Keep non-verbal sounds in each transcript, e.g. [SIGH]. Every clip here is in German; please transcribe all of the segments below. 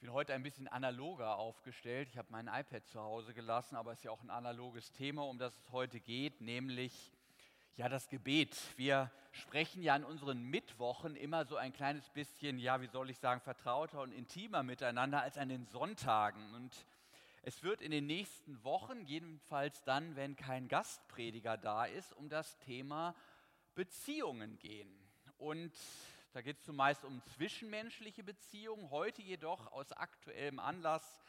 bin heute ein bisschen analoger aufgestellt. Ich habe mein iPad zu Hause gelassen, aber es ist ja auch ein analoges Thema, um das es heute geht, nämlich ja das Gebet. Wir sprechen ja an unseren Mittwochen immer so ein kleines bisschen, ja, wie soll ich sagen, vertrauter und intimer miteinander als an den Sonntagen. Und es wird in den nächsten Wochen, jedenfalls dann, wenn kein Gastprediger da ist, um das Thema Beziehungen gehen. Und da geht es zumeist um zwischenmenschliche Beziehungen, heute jedoch aus aktuellem Anlass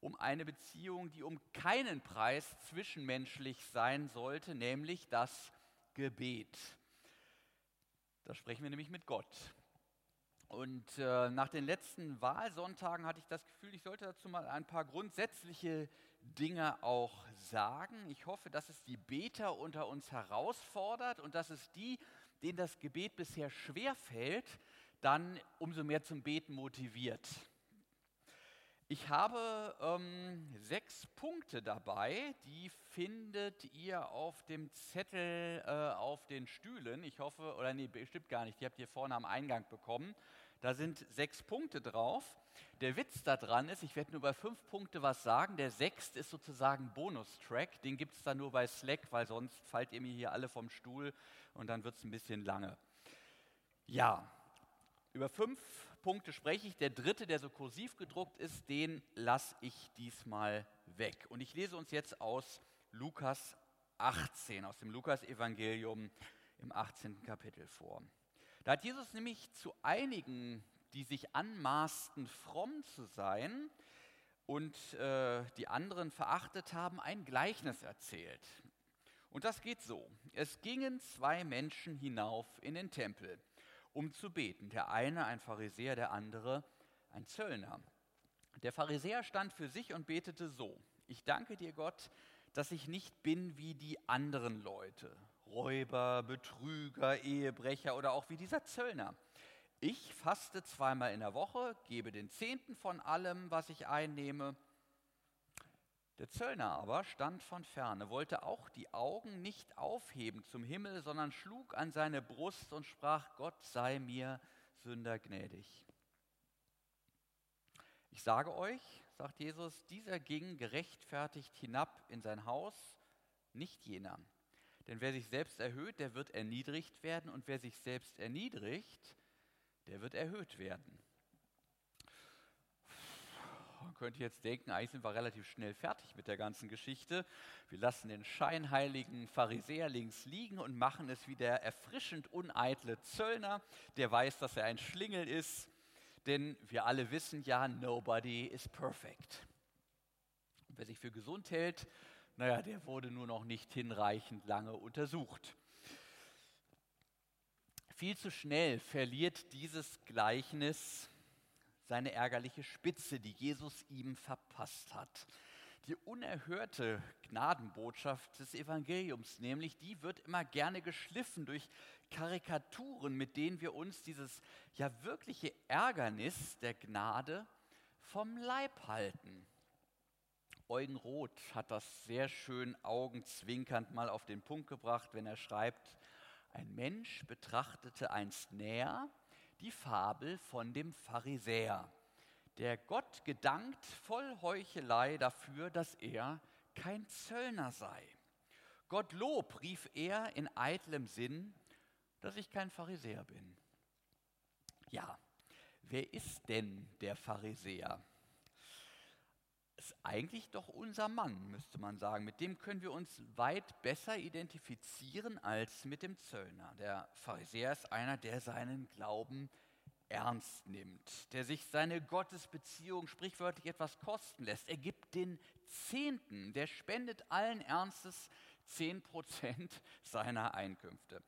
um eine Beziehung, die um keinen Preis zwischenmenschlich sein sollte, nämlich das Gebet. Da sprechen wir nämlich mit Gott. Und äh, nach den letzten Wahlsonntagen hatte ich das Gefühl, ich sollte dazu mal ein paar grundsätzliche Dinge auch sagen. Ich hoffe, dass es die Beter unter uns herausfordert und dass es die, denen das Gebet bisher schwer fällt, dann umso mehr zum Beten motiviert. Ich habe ähm, sechs Punkte dabei, die findet ihr auf dem Zettel äh, auf den Stühlen. Ich hoffe, oder nee, bestimmt gar nicht, die habt ihr vorne am Eingang bekommen. Da sind sechs Punkte drauf. Der Witz daran ist, ich werde nur bei fünf Punkte was sagen. Der sechste ist sozusagen Bonustrack. Den gibt es dann nur bei Slack, weil sonst fallt ihr mir hier alle vom Stuhl und dann wird es ein bisschen lange. Ja, über fünf Punkte spreche ich. Der dritte, der so kursiv gedruckt ist, den lasse ich diesmal weg. Und ich lese uns jetzt aus Lukas 18, aus dem Lukas-Evangelium im 18. Kapitel vor. Da hat Jesus nämlich zu einigen, die sich anmaßten, fromm zu sein und äh, die anderen verachtet haben, ein Gleichnis erzählt. Und das geht so. Es gingen zwei Menschen hinauf in den Tempel, um zu beten. Der eine ein Pharisäer, der andere ein Zöllner. Der Pharisäer stand für sich und betete so. Ich danke dir, Gott, dass ich nicht bin wie die anderen Leute, Räuber, Betrüger, Ehebrecher oder auch wie dieser Zöllner. Ich faste zweimal in der Woche, gebe den Zehnten von allem, was ich einnehme. Der Zöllner aber stand von ferne, wollte auch die Augen nicht aufheben zum Himmel, sondern schlug an seine Brust und sprach, Gott sei mir Sünder gnädig. Ich sage euch, sagt Jesus, dieser ging gerechtfertigt hinab in sein Haus, nicht jener. Denn wer sich selbst erhöht, der wird erniedrigt werden, und wer sich selbst erniedrigt, der wird erhöht werden. Man könnte jetzt denken, eigentlich sind wir relativ schnell fertig mit der ganzen Geschichte. Wir lassen den scheinheiligen Pharisäer links liegen und machen es wie der erfrischend uneitle Zöllner, der weiß, dass er ein Schlingel ist. Denn wir alle wissen ja, nobody is perfect. Wer sich für gesund hält, naja, der wurde nur noch nicht hinreichend lange untersucht. Viel zu schnell verliert dieses Gleichnis seine ärgerliche Spitze, die Jesus ihm verpasst hat. Die unerhörte Gnadenbotschaft des Evangeliums, nämlich die wird immer gerne geschliffen durch Karikaturen, mit denen wir uns dieses ja wirkliche Ärgernis der Gnade vom Leib halten. Eugen Roth hat das sehr schön augenzwinkernd mal auf den Punkt gebracht, wenn er schreibt, ein Mensch betrachtete einst näher die Fabel von dem Pharisäer, der Gott gedankt voll Heuchelei dafür, dass er kein Zöllner sei. Gott Lob rief er in eitlem Sinn, dass ich kein Pharisäer bin. Ja, wer ist denn der Pharisäer? Eigentlich doch unser Mann, müsste man sagen. Mit dem können wir uns weit besser identifizieren als mit dem Zöllner. Der Pharisäer ist einer, der seinen Glauben ernst nimmt, der sich seine Gottesbeziehung sprichwörtlich etwas kosten lässt. Er gibt den Zehnten, der spendet allen Ernstes zehn Prozent [LAUGHS] seiner Einkünfte.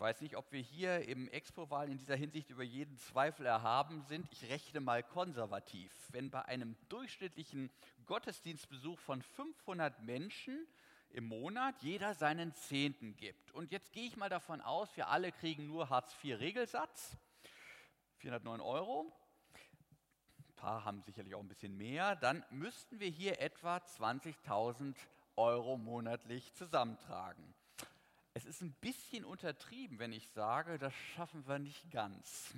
Ich weiß nicht, ob wir hier im Expo-Wahl in dieser Hinsicht über jeden Zweifel erhaben sind. Ich rechne mal konservativ. Wenn bei einem durchschnittlichen Gottesdienstbesuch von 500 Menschen im Monat jeder seinen Zehnten gibt. Und jetzt gehe ich mal davon aus, wir alle kriegen nur Hartz-IV-Regelsatz, 409 Euro. Ein paar haben sicherlich auch ein bisschen mehr. Dann müssten wir hier etwa 20.000 Euro monatlich zusammentragen. Es ist ein bisschen untertrieben, wenn ich sage, das schaffen wir nicht ganz.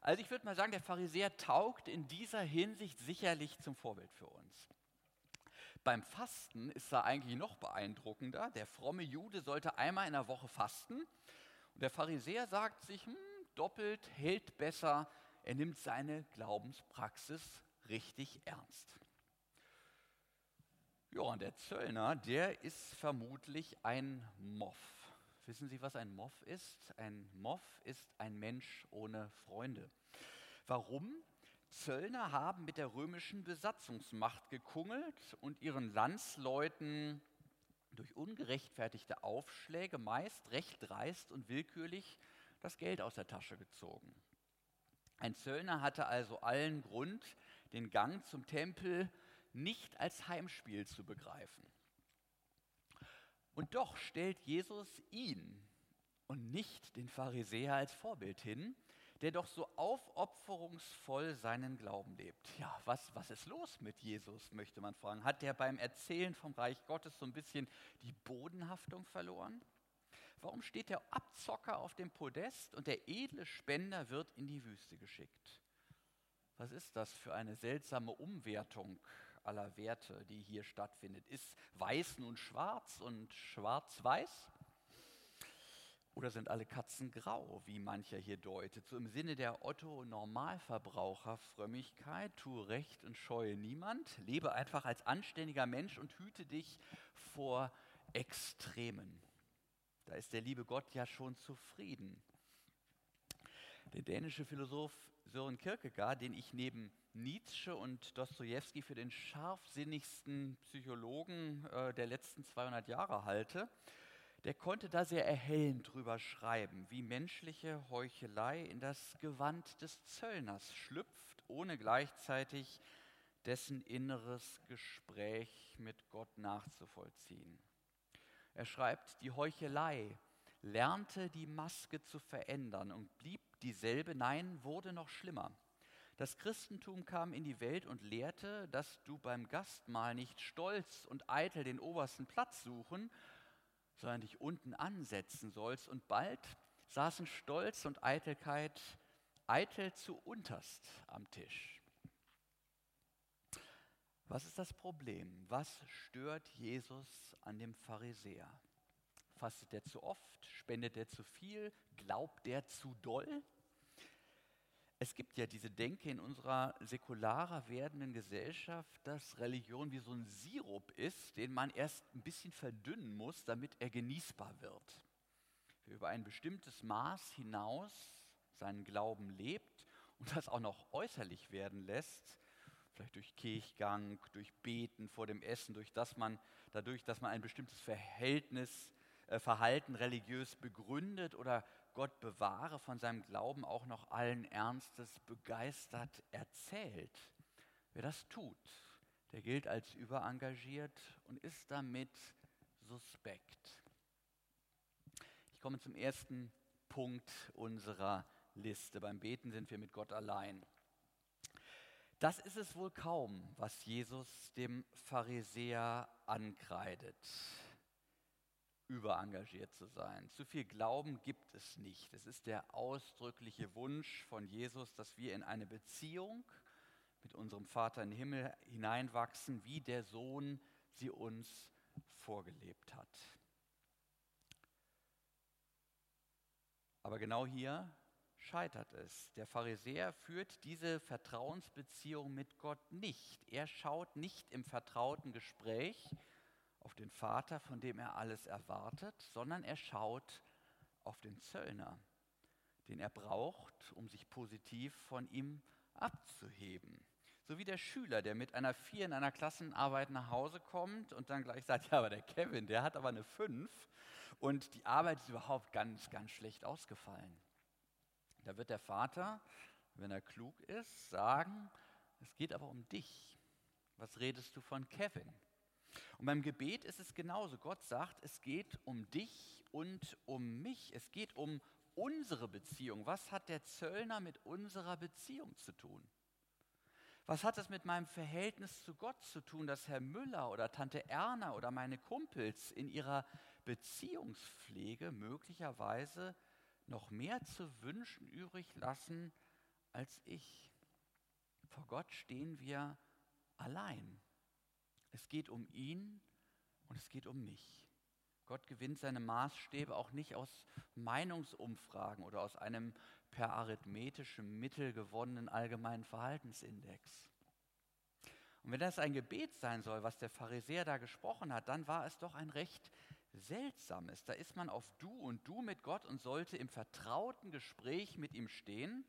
Also ich würde mal sagen, der Pharisäer taugt in dieser Hinsicht sicherlich zum Vorbild für uns. Beim Fasten ist er eigentlich noch beeindruckender. Der fromme Jude sollte einmal in der Woche fasten. Und der Pharisäer sagt sich, hm, doppelt hält besser. Er nimmt seine Glaubenspraxis richtig ernst. Ja, und der Zöllner, der ist vermutlich ein Moff. Wissen Sie, was ein Moff ist? Ein Moff ist ein Mensch ohne Freunde. Warum? Zöllner haben mit der römischen Besatzungsmacht gekungelt und ihren Landsleuten durch ungerechtfertigte Aufschläge meist recht dreist und willkürlich das Geld aus der Tasche gezogen. Ein Zöllner hatte also allen Grund, den Gang zum Tempel nicht als Heimspiel zu begreifen. Und doch stellt Jesus ihn und nicht den Pharisäer als Vorbild hin, der doch so aufopferungsvoll seinen Glauben lebt. Ja, was, was ist los mit Jesus, möchte man fragen. Hat der beim Erzählen vom Reich Gottes so ein bisschen die Bodenhaftung verloren? Warum steht der Abzocker auf dem Podest und der edle Spender wird in die Wüste geschickt? Was ist das für eine seltsame Umwertung aller Werte, die hier stattfindet. Ist weiß nun schwarz und schwarz-weiß? Oder sind alle Katzen grau, wie mancher hier deutet? So im Sinne der Otto-Normalverbraucher-Frömmigkeit, tue Recht und scheue niemand, lebe einfach als anständiger Mensch und hüte dich vor Extremen. Da ist der liebe Gott ja schon zufrieden. Der dänische Philosoph Sören Kierkegaard, den ich neben Nietzsche und Dostoevsky für den scharfsinnigsten Psychologen äh, der letzten 200 Jahre halte, der konnte da sehr erhellend drüber schreiben, wie menschliche Heuchelei in das Gewand des Zöllners schlüpft, ohne gleichzeitig dessen inneres Gespräch mit Gott nachzuvollziehen. Er schreibt, die Heuchelei lernte die Maske zu verändern und blieb dieselbe, nein, wurde noch schlimmer. Das Christentum kam in die Welt und lehrte, dass du beim Gastmahl nicht stolz und eitel den obersten Platz suchen, sondern dich unten ansetzen sollst. Und bald saßen Stolz und Eitelkeit eitel zu unterst am Tisch. Was ist das Problem? Was stört Jesus an dem Pharisäer? Fastet er zu oft? Spendet er zu viel? Glaubt er zu doll? Es gibt ja diese Denke in unserer säkularer werdenden Gesellschaft, dass Religion wie so ein Sirup ist, den man erst ein bisschen verdünnen muss, damit er genießbar wird. Wer über ein bestimmtes Maß hinaus seinen Glauben lebt und das auch noch äußerlich werden lässt, vielleicht durch Kirchgang, durch Beten vor dem Essen, durch das man, dadurch, dass man ein bestimmtes Verhältnis, äh, Verhalten religiös begründet oder Gott bewahre, von seinem Glauben auch noch allen Ernstes begeistert erzählt. Wer das tut, der gilt als überengagiert und ist damit suspekt. Ich komme zum ersten Punkt unserer Liste. Beim Beten sind wir mit Gott allein. Das ist es wohl kaum, was Jesus dem Pharisäer ankreidet überengagiert zu sein. Zu viel Glauben gibt es nicht. Es ist der ausdrückliche Wunsch von Jesus, dass wir in eine Beziehung mit unserem Vater im Himmel hineinwachsen, wie der Sohn sie uns vorgelebt hat. Aber genau hier scheitert es. Der Pharisäer führt diese Vertrauensbeziehung mit Gott nicht. Er schaut nicht im vertrauten Gespräch, auf den Vater, von dem er alles erwartet, sondern er schaut auf den Zöllner, den er braucht, um sich positiv von ihm abzuheben. So wie der Schüler, der mit einer 4 in einer Klassenarbeit nach Hause kommt und dann gleich sagt, [LAUGHS] ja, aber der Kevin, der hat aber eine 5 und die Arbeit ist überhaupt ganz, ganz schlecht ausgefallen. Da wird der Vater, wenn er klug ist, sagen, es geht aber um dich. Was redest du von Kevin? Und beim Gebet ist es genauso. Gott sagt, es geht um dich und um mich. Es geht um unsere Beziehung. Was hat der Zöllner mit unserer Beziehung zu tun? Was hat es mit meinem Verhältnis zu Gott zu tun, dass Herr Müller oder Tante Erna oder meine Kumpels in ihrer Beziehungspflege möglicherweise noch mehr zu wünschen übrig lassen als ich. Vor Gott stehen wir allein. Es geht um ihn und es geht um mich. Gott gewinnt seine Maßstäbe auch nicht aus Meinungsumfragen oder aus einem per arithmetischem Mittel gewonnenen allgemeinen Verhaltensindex. Und wenn das ein Gebet sein soll, was der Pharisäer da gesprochen hat, dann war es doch ein recht seltsames. Da ist man auf Du und Du mit Gott und sollte im vertrauten Gespräch mit ihm stehen.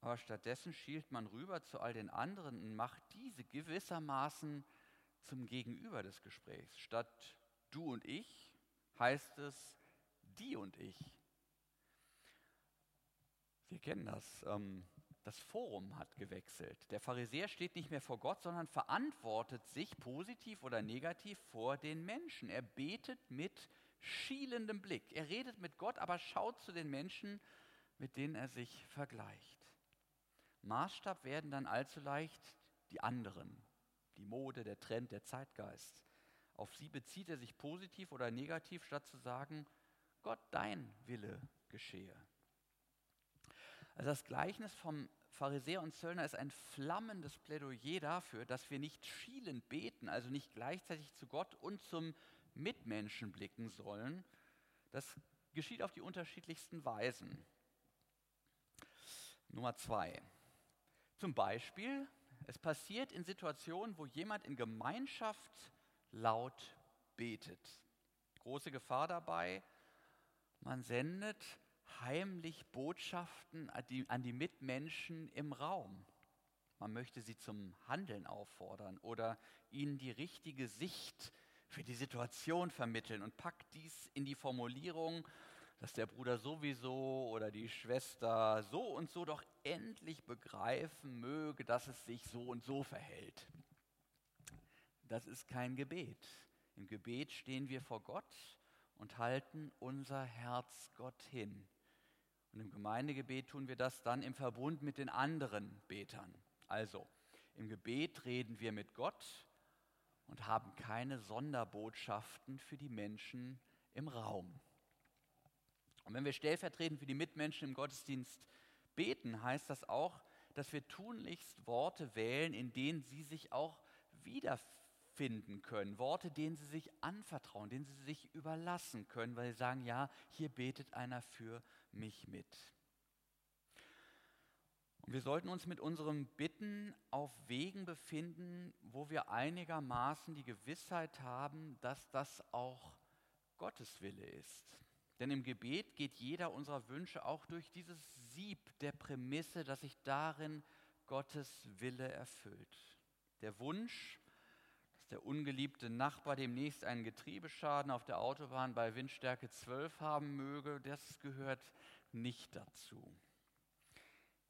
Aber stattdessen schielt man rüber zu all den anderen und macht diese gewissermaßen zum Gegenüber des Gesprächs. Statt Du und ich heißt es Die und ich. Wir kennen das. Ähm, das Forum hat gewechselt. Der Pharisäer steht nicht mehr vor Gott, sondern verantwortet sich positiv oder negativ vor den Menschen. Er betet mit schielendem Blick. Er redet mit Gott, aber schaut zu den Menschen, mit denen er sich vergleicht. Maßstab werden dann allzu leicht die anderen, die Mode, der Trend, der Zeitgeist. Auf sie bezieht er sich positiv oder negativ, statt zu sagen, Gott, dein Wille geschehe. Also das Gleichnis vom Pharisäer und Zöllner ist ein flammendes Plädoyer dafür, dass wir nicht schielend beten, also nicht gleichzeitig zu Gott und zum Mitmenschen blicken sollen. Das geschieht auf die unterschiedlichsten Weisen. Nummer zwei. Zum Beispiel, es passiert in Situationen, wo jemand in Gemeinschaft laut betet. Große Gefahr dabei, man sendet heimlich Botschaften an die, Mitmenschen im Raum. Man möchte sie zum Handeln auffordern oder ihnen die richtige Sicht für die Situation vermitteln und packt dies in die Formulierung, dass der Bruder sowieso oder die Schwester so und so doch endlich begreifen möge, dass es sich so und so verhält. Das ist kein Gebet. Im Gebet stehen wir vor Gott und halten unser Herz Gott hin. Und im Gemeindegebet tun wir das dann im Verbund mit den anderen Betern. Also, im Gebet reden wir mit Gott und haben keine Sonderbotschaften für die Menschen im Raum. Und wenn wir stellvertretend für die Mitmenschen im Gottesdienst beten, heißt das auch, dass wir tunlichst Worte wählen, in denen sie sich auch wiederfinden können. Worte, denen sie sich anvertrauen, denen sie sich überlassen können, weil sie sagen, ja, hier betet einer für mich mit. Und wir sollten uns mit unserem Bitten auf Wegen befinden, wo wir einigermaßen die Gewissheit haben, dass das auch Gottes Wille ist. Denn im Gebet geht jeder unserer Wünsche auch durch dieses Sieb der Prämisse, dass sich darin Gottes Wille erfüllt. Der Wunsch, dass der ungeliebte Nachbar demnächst einen Getriebeschaden auf der Autobahn bei Windstärke 12 haben möge, das gehört nicht dazu.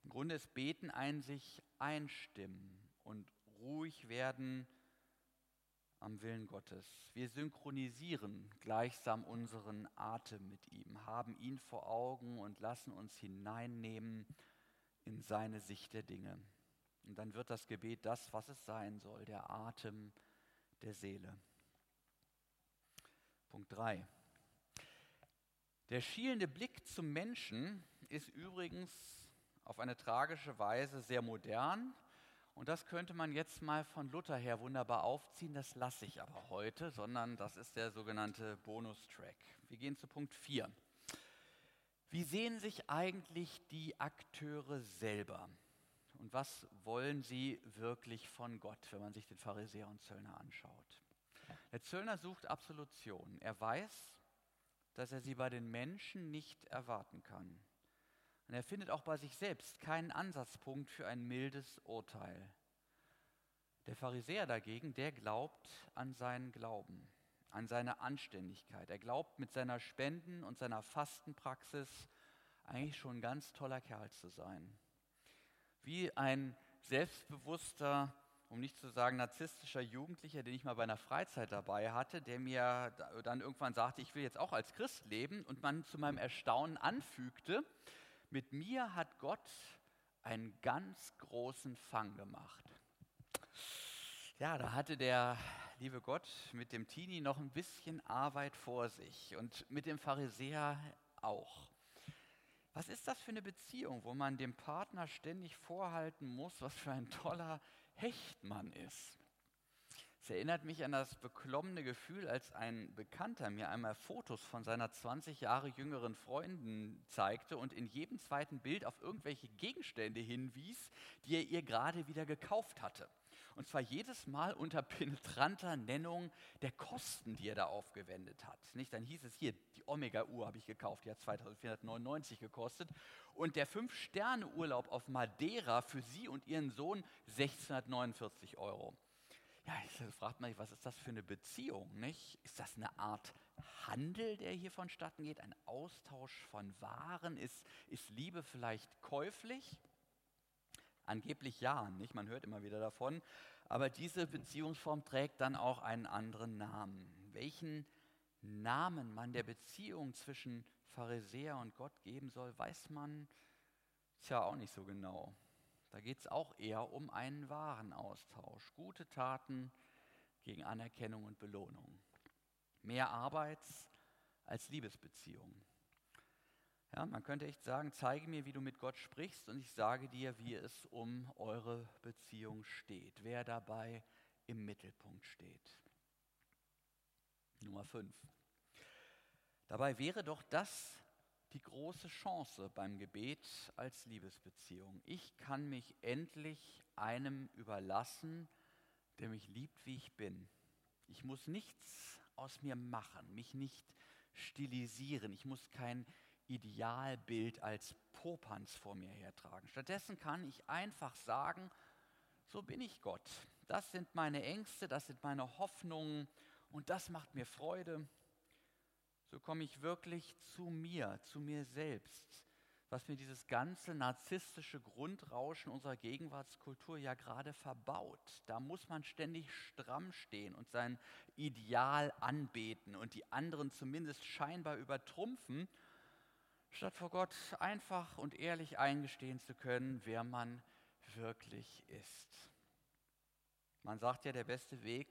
Im Grunde ist Beten ein sich einstimmen und ruhig werden am Willen Gottes. Wir synchronisieren gleichsam unseren Atem mit ihm, haben ihn vor Augen und lassen uns hineinnehmen in seine Sicht der Dinge. Und dann wird das Gebet das, was es sein soll, der Atem der Seele. Punkt 3. Der schielende Blick zum Menschen ist übrigens auf eine tragische Weise sehr modern. Und das könnte man jetzt mal von Luther her wunderbar aufziehen. Das lasse ich aber heute, sondern das ist der sogenannte Bonustrack. Wir gehen zu Punkt 4. Wie sehen sich eigentlich die Akteure selber? Und was wollen sie wirklich von Gott, wenn man sich den Pharisäer und Zöllner anschaut? Der Zöllner sucht Absolution. Er weiß, dass er sie bei den Menschen nicht erwarten kann. Und er findet auch bei sich selbst keinen Ansatzpunkt für ein mildes Urteil. Der Pharisäer dagegen, der glaubt an seinen Glauben, an seine Anständigkeit. Er glaubt mit seiner Spenden- und seiner Fastenpraxis eigentlich schon ein ganz toller Kerl zu sein. Wie ein selbstbewusster um nicht zu sagen narzisstischer Jugendlicher, den ich mal bei einer Freizeit dabei hatte, der mir dann irgendwann sagte, ich will jetzt auch als Christ leben und man zu meinem Erstaunen anfügte, mit mir hat Gott einen ganz großen Fang gemacht. Ja, da hatte der liebe Gott mit dem Teenie noch ein bisschen Arbeit vor sich und mit dem Pharisäer auch. Was ist das für eine Beziehung, wo man dem Partner ständig vorhalten muss, was für ein toller Hecht man ist? Es erinnert mich an das beklommene Gefühl, als ein Bekannter mir einmal Fotos von seiner 20 Jahre jüngeren Freundin zeigte und in jedem zweiten Bild auf irgendwelche Gegenstände hinwies, die er ihr gerade wieder gekauft hatte. Und zwar jedes Mal unter [LAUGHS] penetranter Nennung der Kosten, die er da aufgewendet hat. Nicht? Dann hieß es hier, die Omega-Uhr habe ich gekauft, die hat 2499 gekostet. Und der Fünf-Sterne-Urlaub auf Madeira für sie und ihren Sohn 1649 Euro. Ja, fragt man sich, was ist das für eine Beziehung? Nicht? Ist das eine Art Handel, der hier vonstatten geht? Ein Austausch von Waren? Ist, ist Liebe vielleicht käuflich? Angeblich ja, nicht? Man hört immer wieder davon. Aber diese Beziehungsform trägt dann auch einen anderen Namen. Welchen Namen man der Beziehung zwischen Pharisäer und Gott geben soll, weiß man ja auch nicht so genau. Da geht es auch eher um einen Warenaustausch. Gute Taten gegen Anerkennung und Belohnung. Mehr Arbeits- als Liebesbeziehungen. Ja, man könnte echt sagen, zeige mir, wie du mit Gott sprichst und ich sage dir, wie es um eure Beziehung steht, wer dabei im Mittelpunkt steht. Nummer 5. Dabei wäre doch das die große Chance beim Gebet als Liebesbeziehung. Ich kann mich endlich einem überlassen, der mich liebt, wie ich bin. Ich muss nichts aus mir machen, mich nicht stilisieren. Ich muss kein Idealbild als Popanz vor mir hertragen. Stattdessen kann ich einfach sagen, so bin ich Gott. Das sind meine Ängste, das sind meine Hoffnungen und das macht mir Freude. So komme ich wirklich zu mir, zu mir selbst, was mir dieses ganze narzisstische Grundrauschen unserer Gegenwartskultur ja gerade verbaut. Da muss man ständig stramm stehen und sein Ideal anbeten und die anderen zumindest scheinbar übertrumpfen statt vor Gott einfach und ehrlich eingestehen zu können, wer man wirklich ist. Man sagt ja, der beste Weg,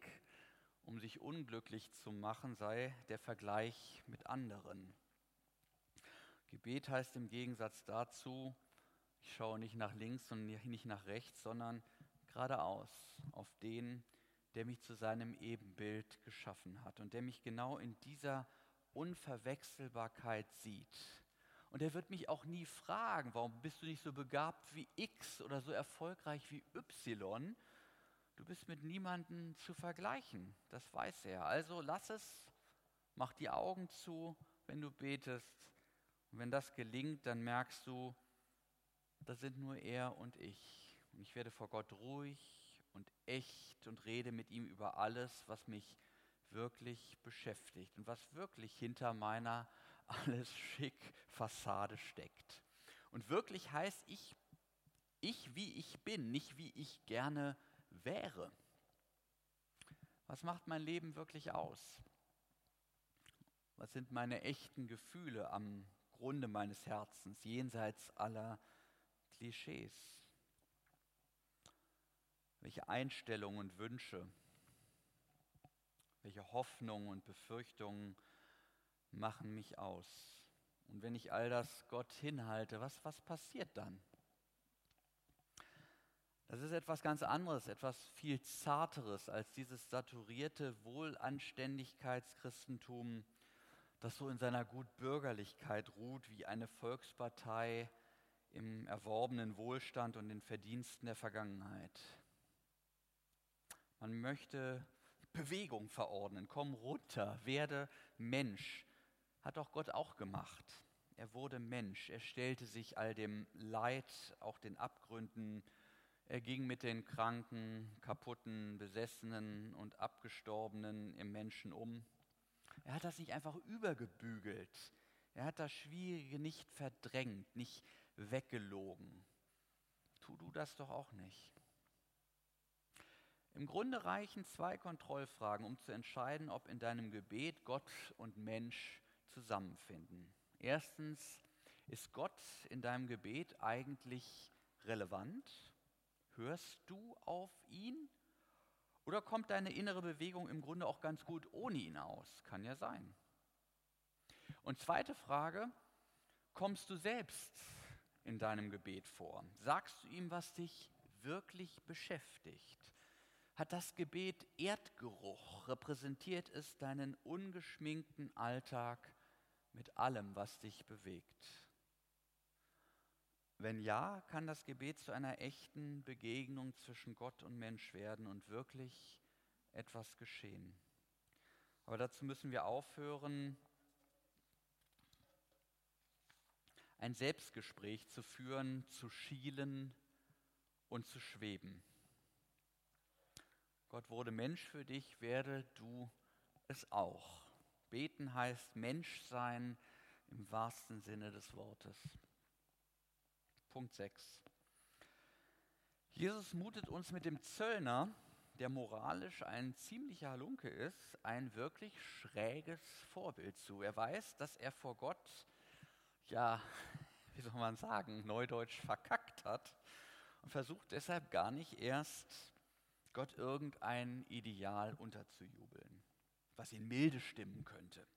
um sich unglücklich zu machen, sei der Vergleich mit anderen. Gebet heißt im Gegensatz dazu, ich schaue nicht nach links und nicht nach rechts, sondern geradeaus auf den, der mich zu seinem Ebenbild geschaffen hat und der mich genau in dieser Unverwechselbarkeit sieht und er wird mich auch nie fragen, warum bist du nicht so begabt wie X oder so erfolgreich wie Y? Du bist mit niemandem zu vergleichen, das weiß er. Also lass es, mach die Augen zu, wenn du betest. Und wenn das gelingt, dann merkst du, das sind nur er und ich. Und ich werde vor Gott ruhig und echt und rede mit ihm über alles, was mich wirklich beschäftigt und was wirklich hinter meiner [LAUGHS] alles schick Fassade steckt. Und wirklich heißt ich, ich wie ich bin, nicht wie ich gerne wäre. Was macht mein Leben wirklich aus? Was sind meine echten Gefühle am Grunde meines Herzens, jenseits aller Klischees? Welche Einstellungen und Wünsche, welche Hoffnungen und Befürchtungen machen mich aus. Und wenn ich all das Gott hinhalte, was, was passiert dann? Das ist etwas ganz anderes, etwas viel zarteres als dieses saturierte Wohlanständigkeitschristentum, das so in seiner Gutbürgerlichkeit ruht wie eine Volkspartei im erworbenen Wohlstand und den Verdiensten der Vergangenheit. Man möchte Bewegung verordnen, komm runter, werde Mensch, hat doch Gott auch gemacht. Er wurde Mensch, er stellte sich all dem Leid, auch den Abgründen, er ging mit den Kranken, Kaputten, Besessenen und Abgestorbenen im Menschen um. Er hat das nicht einfach übergebügelt. Er hat das Schwierige nicht verdrängt, nicht weggelogen. Tu du das doch auch nicht. Im Grunde reichen zwei Kontrollfragen, um zu entscheiden, ob in deinem Gebet Gott und Mensch zusammenfinden. Erstens, ist Gott in deinem Gebet eigentlich relevant? Hörst du auf ihn? Oder kommt deine innere Bewegung im Grunde auch ganz gut ohne ihn aus? Kann ja sein. Und zweite Frage, kommst du selbst in deinem Gebet vor? Sagst du ihm, was dich wirklich beschäftigt? Hat das Gebet Erdgeruch? Repräsentiert es deinen ungeschminkten Alltag mit allem, was dich bewegt? Wenn ja, kann das Gebet zu einer echten Begegnung zwischen Gott und Mensch werden und wirklich etwas geschehen. Aber dazu müssen wir aufhören, ein Selbstgespräch zu führen, zu schielen und zu schweben. Gott wurde Mensch für dich, werde du es auch. Beten heißt Mensch sein im wahrsten Sinne des Wortes. Punkt 6. Jesus mutet uns mit dem Zöllner, der moralisch ein ziemlicher Halunke ist, ein wirklich schräges Vorbild zu. Er weiß, dass er vor Gott, ja, [LAUGHS] wie soll man sagen, neudeutsch verkackt hat und versucht deshalb gar nicht erst Gott irgendein Ideal unterzujubeln, was ihn milde stimmen könnte.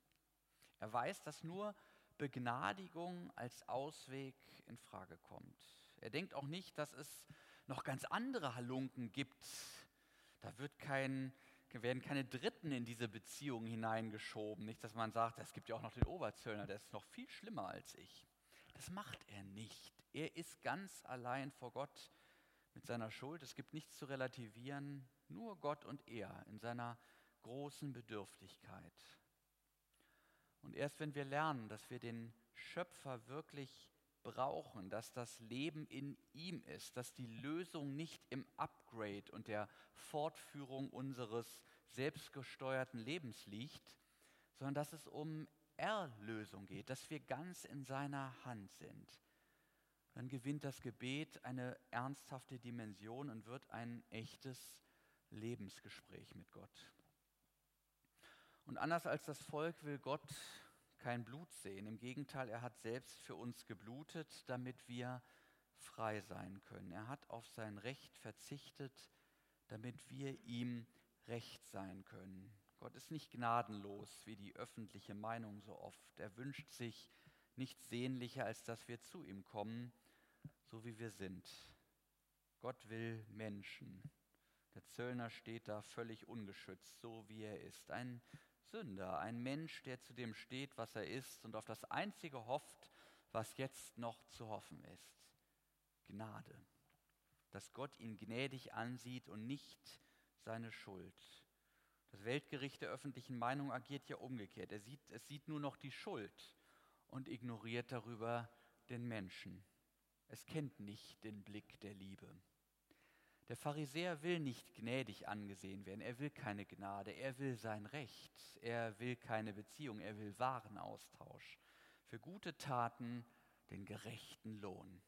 Er weiß, dass nur Begnadigung als Ausweg in Frage kommt. Er denkt auch nicht, dass es noch ganz andere Halunken gibt. Da wird kein, werden keine Dritten in diese Beziehung hineingeschoben. Nicht, dass man sagt, es gibt ja auch noch den Oberzöllner, der ist noch viel schlimmer als ich. Das macht er nicht. Er ist ganz allein vor Gott mit seiner Schuld. Es gibt nichts zu relativieren, nur Gott und er in seiner großen Bedürftigkeit. Und erst wenn wir lernen, dass wir den Schöpfer wirklich brauchen, dass das Leben in ihm ist, dass die Lösung nicht im Upgrade und der Fortführung unseres selbstgesteuerten Lebens liegt, sondern dass es um Erlösung geht, dass wir ganz in seiner Hand sind, dann gewinnt das Gebet eine ernsthafte Dimension und wird ein echtes Lebensgespräch mit Gott. Und anders als das Volk will Gott kein Blut sehen. Im Gegenteil, er hat selbst für uns geblutet, damit wir frei sein können. Er hat auf sein Recht verzichtet, damit wir ihm recht sein können. Gott ist nicht gnadenlos, wie die öffentliche Meinung so oft. Er wünscht sich nichts sehnlicher, als dass wir zu ihm kommen, so wie wir sind. Gott will Menschen. Der Zöllner steht da völlig ungeschützt, so wie er ist. Ein Sünder, ein Mensch, der zu dem steht, was er ist und auf das Einzige hofft, was jetzt noch zu hoffen ist. Gnade. Dass Gott ihn gnädig ansieht und nicht seine Schuld. Das Weltgericht der öffentlichen Meinung agiert ja umgekehrt. Er sieht, es sieht nur noch die Schuld und ignoriert darüber den Menschen. Es kennt nicht den Blick der Liebe. Der Pharisäer will nicht gnädig angesehen werden, er will keine Gnade, er will sein Recht, er will keine Beziehung, er will Warenaustausch. Für gute Taten den gerechten Lohn.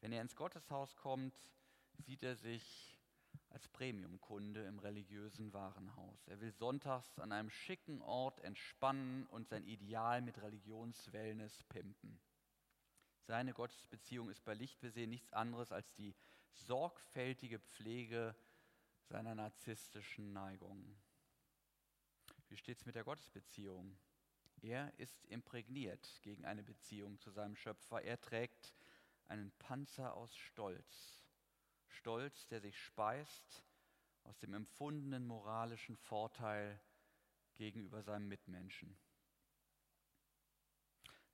Wenn er ins Gotteshaus kommt, sieht er sich als Premiumkunde im religiösen Warenhaus. Er will sonntags an einem schicken Ort entspannen und sein Ideal mit Religionswellness pimpen. Seine Gottesbeziehung ist bei Lichtbesehen nichts anderes als die sorgfältige Pflege seiner narzisstischen Neigungen. Wie steht es mit der Gottesbeziehung? Er ist imprägniert gegen eine Beziehung zu seinem Schöpfer. Er trägt einen Panzer aus Stolz. Stolz, der sich speist aus dem empfundenen moralischen Vorteil gegenüber seinem Mitmenschen.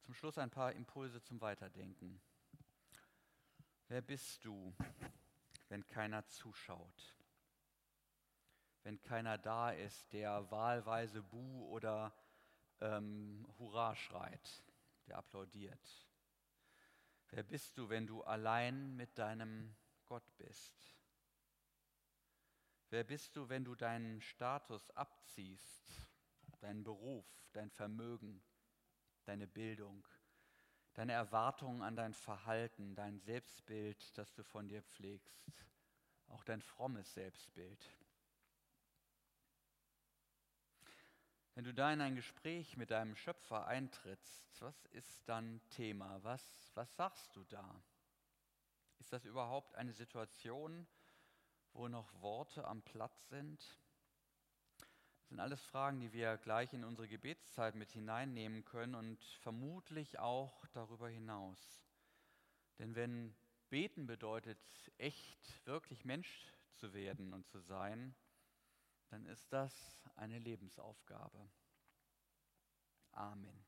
Zum Schluss ein paar Impulse zum Weiterdenken. Wer bist du, wenn keiner zuschaut? Wenn keiner da ist, der wahlweise Bu oder ähm, Hurra schreit, der applaudiert? Wer bist du, wenn du allein mit deinem Gott bist? Wer bist du, wenn du deinen Status abziehst, deinen Beruf, dein Vermögen? Deine Bildung, deine Erwartungen an dein Verhalten, dein Selbstbild, das du von dir pflegst, auch dein frommes Selbstbild. Wenn du da in ein Gespräch mit deinem Schöpfer eintrittst, was ist dann Thema? Was, was sagst du da? Ist das überhaupt eine Situation, wo noch Worte am Platz sind? Das sind alles Fragen, die wir gleich in unsere Gebetszeit mit hineinnehmen können und vermutlich auch darüber hinaus. Denn wenn beten bedeutet, echt, wirklich Mensch zu werden und zu sein, dann ist das eine Lebensaufgabe. Amen.